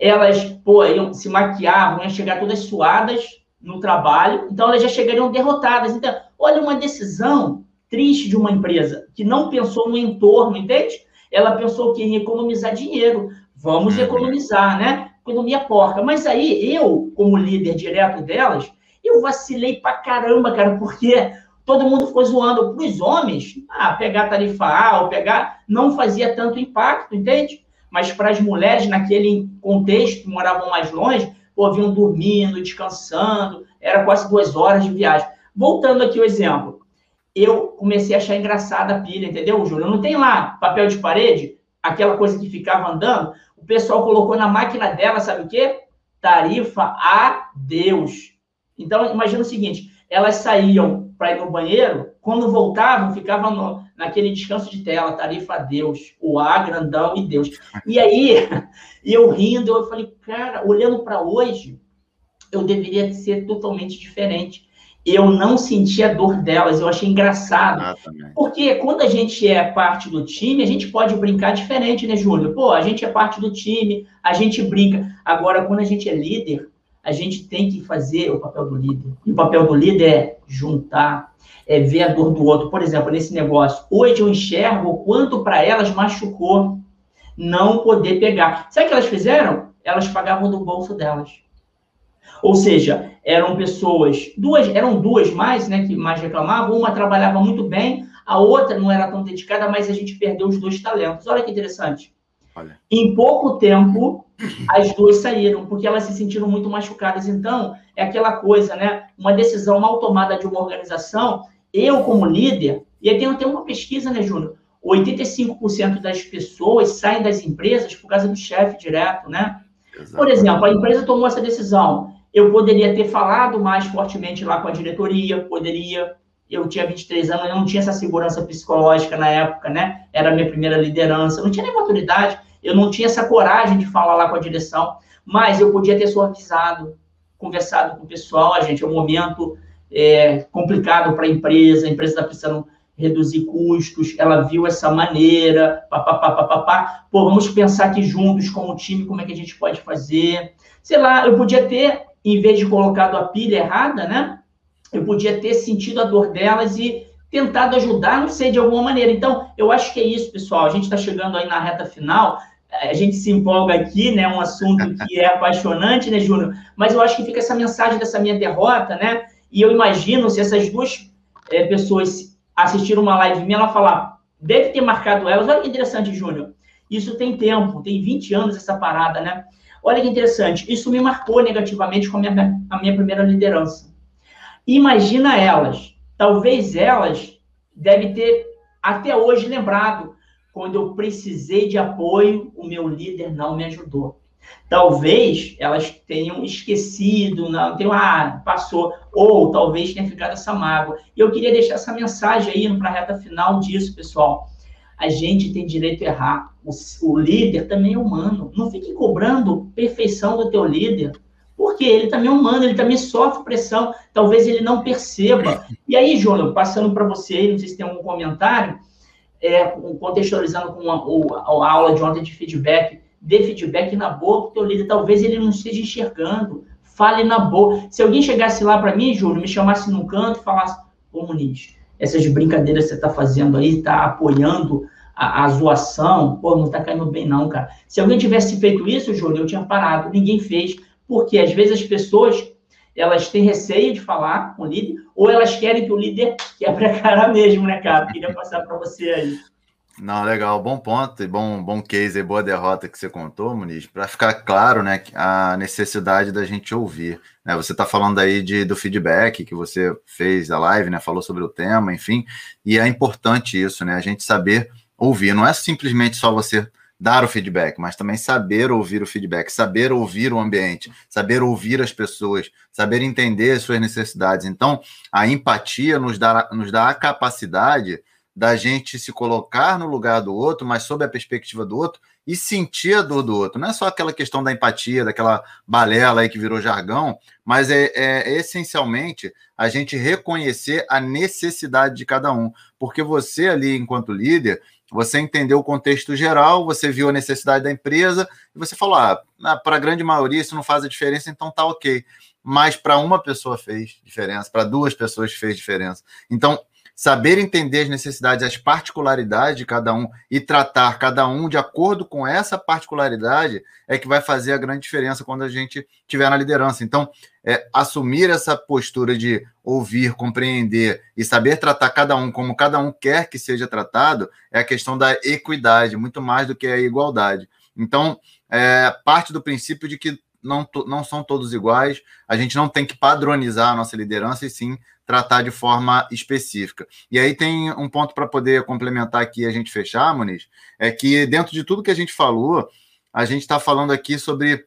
Elas, pô, iam, se maquiavam, iam chegar todas suadas no trabalho, então elas já chegariam derrotadas. Então, olha uma decisão triste de uma empresa que não pensou no entorno, entende? Ela pensou que em economizar dinheiro. Vamos uhum. economizar, né? Economia porca. Mas aí, eu, como líder direto delas, eu vacilei pra caramba, cara, porque todo mundo ficou zoando. Para os homens, ah, pegar tarifa A ou pegar, não fazia tanto impacto, entende? Mas para as mulheres, naquele contexto, que moravam mais longe, pô, vinham dormindo, descansando, era quase duas horas de viagem. Voltando aqui o exemplo, eu comecei a achar engraçada a pilha, entendeu, Júlio? Não tem lá papel de parede, aquela coisa que ficava andando, o pessoal colocou na máquina dela, sabe o quê? Tarifa a Deus. Então, imagina o seguinte, elas saíam para ir no banheiro, quando voltavam, ficavam no, naquele descanso de tela, tarifa a Deus, o A, grandão e Deus. E aí, eu rindo, eu falei, cara, olhando para hoje, eu deveria ser totalmente diferente. Eu não senti a dor delas, eu achei engraçado. Ah, porque quando a gente é parte do time, a gente pode brincar diferente, né, Júlio? Pô, a gente é parte do time, a gente brinca. Agora, quando a gente é líder, a gente tem que fazer o papel do líder. E o papel do líder é juntar, é ver a dor do outro. Por exemplo, nesse negócio, hoje eu enxergo o quanto para elas machucou não poder pegar. Sabe o que elas fizeram? Elas pagavam do bolso delas. Ou seja, eram pessoas, duas, eram duas mais, né, que mais reclamavam. Uma trabalhava muito bem, a outra não era tão dedicada, mas a gente perdeu os dois talentos. Olha que interessante. Olha. Em pouco tempo, as duas saíram, porque elas se sentiram muito machucadas. Então, é aquela coisa, né? Uma decisão mal tomada de uma organização, eu, como líder, e aí tem até uma pesquisa, né, Júnior? 85% das pessoas saem das empresas por causa do chefe direto, né? Exatamente. Por exemplo, a empresa tomou essa decisão. Eu poderia ter falado mais fortemente lá com a diretoria, poderia. Eu tinha 23 anos, eu não tinha essa segurança psicológica na época, né? Era a minha primeira liderança, não tinha nem maturidade eu não tinha essa coragem de falar lá com a direção, mas eu podia ter suavizado, conversado com o pessoal, a gente, é um momento é, complicado para a empresa, a empresa está precisando reduzir custos, ela viu essa maneira, papapá, papapá, pô, vamos pensar aqui juntos como time, como é que a gente pode fazer, sei lá, eu podia ter, em vez de colocado a pilha errada, né, eu podia ter sentido a dor delas e tentado ajudar, não sei, de alguma maneira. Então, eu acho que é isso, pessoal. A gente está chegando aí na reta final a gente se empolga aqui, né? Um assunto que é apaixonante, né, Júnior? Mas eu acho que fica essa mensagem dessa minha derrota, né? E eu imagino se essas duas é, pessoas assistiram uma live minha, ela falar, deve ter marcado elas. Olha que interessante, Júnior. Isso tem tempo, tem 20 anos essa parada, né? Olha que interessante. Isso me marcou negativamente com a minha, a minha primeira liderança. Imagina elas. Talvez elas devem ter até hoje lembrado quando eu precisei de apoio, o meu líder não me ajudou. Talvez elas tenham esquecido, não tenham, ah, passou, ou talvez tenha ficado essa mágoa. E eu queria deixar essa mensagem aí para a reta final disso, pessoal. A gente tem direito a errar. O, o líder também é humano. Não fique cobrando perfeição do teu líder, porque ele também é humano, ele também sofre pressão. Talvez ele não perceba. E aí, Júnior, passando para você não sei se tem algum comentário, é, contextualizando com a, a, aula de ontem de feedback, dê feedback na boa para o teu líder. Talvez ele não esteja enxergando. Fale na boa. Se alguém chegasse lá para mim, Júlio, me chamasse num canto e falasse, ô Muniz, essas brincadeiras que você está fazendo aí, está apoiando a, a, zoação, pô, não está caindo bem não, cara. Se alguém tivesse feito isso, Júlio, eu tinha parado. Ninguém fez. Porque às vezes as pessoas elas têm receio de falar com o líder, ou elas querem que o líder quebre a cara mesmo, né, cara? Queria passar para você aí. Não, legal, bom ponto e bom, bom case e boa derrota que você contou, Muniz, para ficar claro, né, a necessidade da gente ouvir. Né? Você está falando aí de, do feedback que você fez a live, né, falou sobre o tema, enfim, e é importante isso, né, a gente saber ouvir. Não é simplesmente só você dar o feedback, mas também saber ouvir o feedback, saber ouvir o ambiente, saber ouvir as pessoas, saber entender as suas necessidades. Então, a empatia nos dá, nos dá a capacidade da gente se colocar no lugar do outro, mas sob a perspectiva do outro e sentir a dor do outro. Não é só aquela questão da empatia, daquela balela aí que virou jargão, mas é, é, essencialmente a gente reconhecer a necessidade de cada um. Porque você ali, enquanto líder, você entendeu o contexto geral, você viu a necessidade da empresa e você falou: ah, para a grande maioria isso não faz a diferença, então tá ok. mas para uma pessoa fez diferença, para duas pessoas fez diferença. Então, saber entender as necessidades, as particularidades de cada um e tratar cada um de acordo com essa particularidade é que vai fazer a grande diferença quando a gente estiver na liderança. Então, é, assumir essa postura de ouvir, compreender e saber tratar cada um como cada um quer que seja tratado é a questão da equidade, muito mais do que a igualdade. Então, é, parte do princípio de que não, não são todos iguais, a gente não tem que padronizar a nossa liderança e sim tratar de forma específica. E aí tem um ponto para poder complementar aqui e a gente fechar, Muniz, é que dentro de tudo que a gente falou, a gente está falando aqui sobre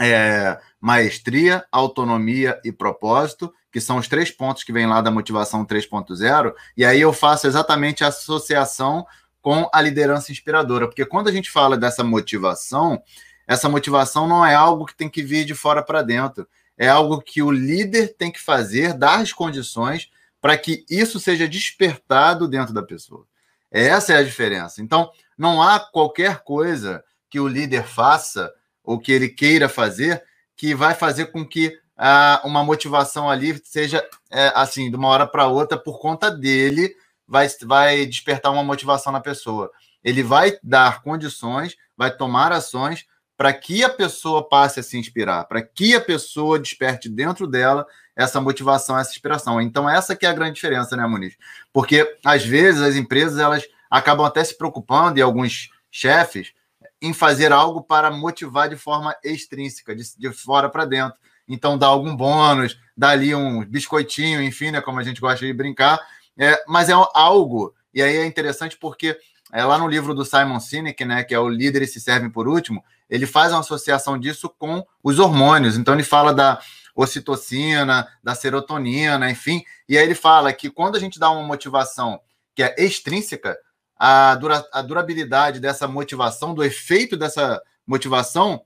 é, maestria, autonomia e propósito, que são os três pontos que vêm lá da motivação 3.0, e aí eu faço exatamente a associação com a liderança inspiradora, porque quando a gente fala dessa motivação, essa motivação não é algo que tem que vir de fora para dentro, é algo que o líder tem que fazer, dar as condições para que isso seja despertado dentro da pessoa. Essa é a diferença. Então, não há qualquer coisa que o líder faça ou que ele queira fazer que vai fazer com que ah, uma motivação ali seja é, assim, de uma hora para outra, por conta dele, vai, vai despertar uma motivação na pessoa. Ele vai dar condições, vai tomar ações para que a pessoa passe a se inspirar, para que a pessoa desperte dentro dela essa motivação, essa inspiração. Então essa que é a grande diferença, né, Muniz? Porque às vezes as empresas elas acabam até se preocupando e alguns chefes em fazer algo para motivar de forma extrínseca, de, de fora para dentro. Então dá algum bônus, dá ali um biscoitinho, enfim, né, como a gente gosta de brincar. É, mas é algo e aí é interessante porque é, lá no livro do Simon Sinek, né, que é o Líderes se servem por último, ele faz uma associação disso com os hormônios. Então ele fala da ocitocina, da serotonina, enfim. E aí ele fala que quando a gente dá uma motivação que é extrínseca, a, dura, a durabilidade dessa motivação, do efeito dessa motivação,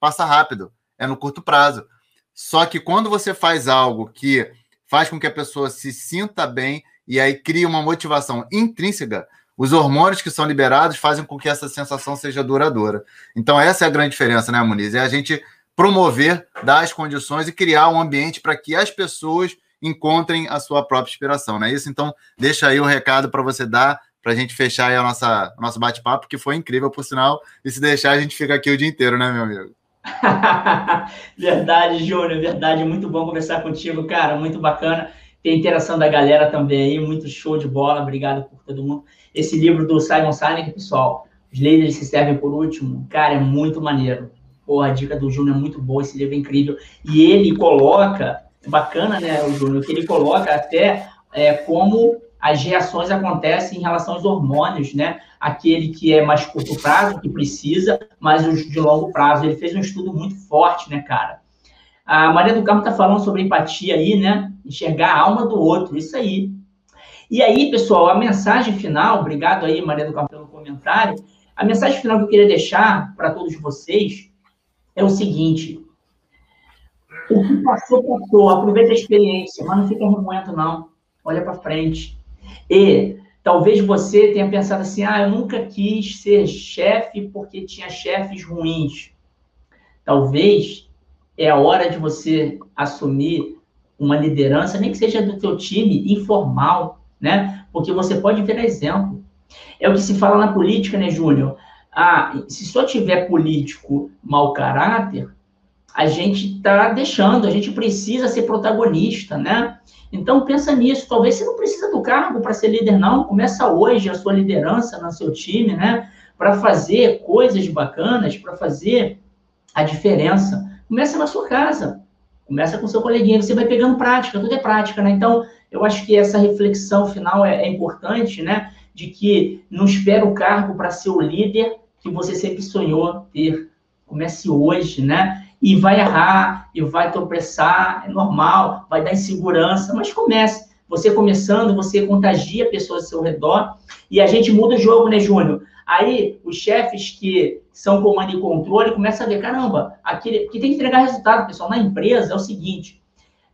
passa rápido, é no curto prazo. Só que quando você faz algo que faz com que a pessoa se sinta bem e aí cria uma motivação intrínseca, os hormônios que são liberados fazem com que essa sensação seja duradoura. Então, essa é a grande diferença, né, Muniz? É a gente promover, dar as condições e criar um ambiente para que as pessoas encontrem a sua própria inspiração, não é isso? Então, deixa aí o recado para você dar, para a gente fechar aí a nossa, nosso bate-papo, que foi incrível, por sinal, e se deixar, a gente fica aqui o dia inteiro, né, meu amigo? verdade, Júnior, verdade. Muito bom conversar contigo, cara. Muito bacana. Tem interação da galera também aí, muito show de bola. Obrigado por todo mundo. Esse livro do Simon Sinek, pessoal, Os Líderes se Servem por Último, cara, é muito maneiro. Pô, a dica do Júnior é muito boa, esse livro é incrível. E ele coloca, bacana, né, o Júnior, que ele coloca até é, como as reações acontecem em relação aos hormônios, né? Aquele que é mais curto prazo, que precisa, mas os de longo prazo. Ele fez um estudo muito forte, né, cara? A Maria do Carmo está falando sobre empatia aí, né? Enxergar a alma do outro, isso aí. E aí, pessoal, a mensagem final, obrigado aí, Maria do Carmo, pelo comentário. A mensagem final que eu queria deixar para todos vocês é o seguinte: o que passou, passou. Aproveita a experiência, mas não fica remoendo, não. Olha para frente. E talvez você tenha pensado assim: ah, eu nunca quis ser chefe porque tinha chefes ruins. Talvez é a hora de você assumir uma liderança, nem que seja do teu time, informal, né? Porque você pode ver exemplo. É o que se fala na política, né, Júnior? Ah, se só tiver político mau caráter, a gente está deixando, a gente precisa ser protagonista, né? Então pensa nisso. Talvez você não precisa do cargo para ser líder, não. Começa hoje a sua liderança no seu time, né? Para fazer coisas bacanas, para fazer a diferença. Começa na sua casa. Começa com seu coleguinha. Você vai pegando prática. Tudo é prática, né? Então eu acho que essa reflexão final é, é importante, né? De que não espera o cargo para ser o líder que você sempre sonhou ter. Comece hoje, né? E vai errar, e vai tropeçar, é normal, vai dar insegurança, mas comece. Você começando, você contagia pessoas ao seu redor e a gente muda o jogo, né, Júnior? Aí os chefes que são comando e controle começam a ver, caramba, aquele, que tem que entregar resultado, pessoal. Na empresa é o seguinte: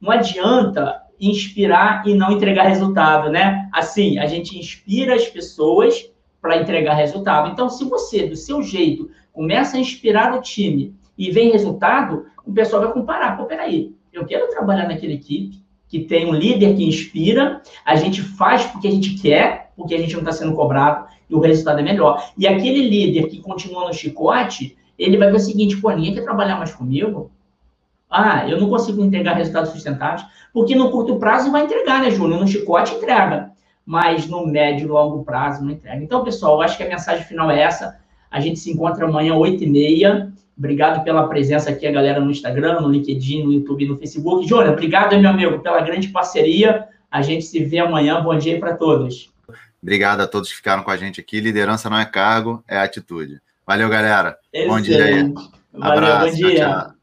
não adianta inspirar e não entregar resultado, né? Assim, a gente inspira as pessoas para entregar resultado. Então, se você, do seu jeito, começa a inspirar o time e vem resultado, o pessoal vai comparar. Pô, peraí, eu Eu quero trabalhar naquela equipe que tem um líder que inspira, a gente faz porque a gente quer, porque a gente não está sendo cobrado e o resultado é melhor. E aquele líder que continua no chicote, ele vai ver o seguinte, pô, ninguém quer trabalhar mais comigo? Ah, eu não consigo entregar resultados sustentáveis, porque no curto prazo vai entregar, né, Júnior? No chicote entrega, mas no médio e longo prazo não entrega. Então, pessoal, eu acho que a mensagem final é essa. A gente se encontra amanhã, 8h30. Obrigado pela presença aqui, a galera no Instagram, no LinkedIn, no YouTube, no Facebook. Júnior, obrigado, meu amigo, pela grande parceria. A gente se vê amanhã. Bom dia para todos. Obrigado a todos que ficaram com a gente aqui. Liderança não é cargo, é atitude. Valeu, galera. Excelente. Bom dia aí. Valeu, Abraço, bom dia. Tchau, tchau.